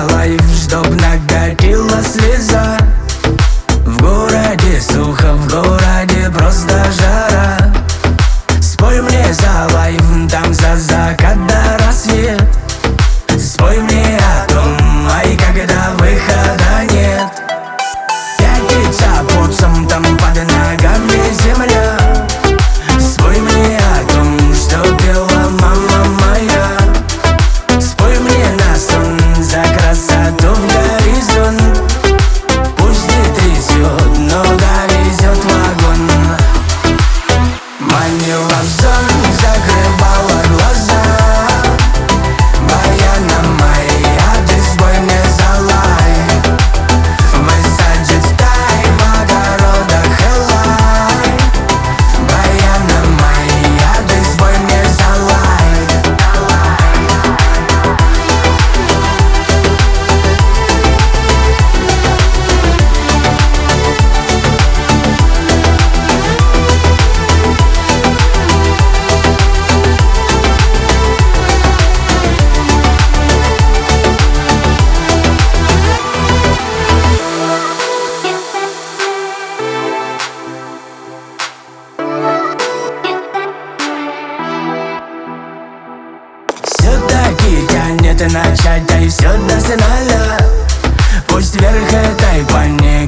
Желаю, чтоб на мне глаза, закрывала глаза нет и начать, и все до финаля Пусть вверх этой планеты.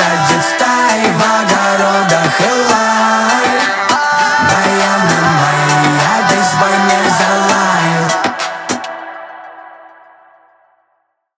inside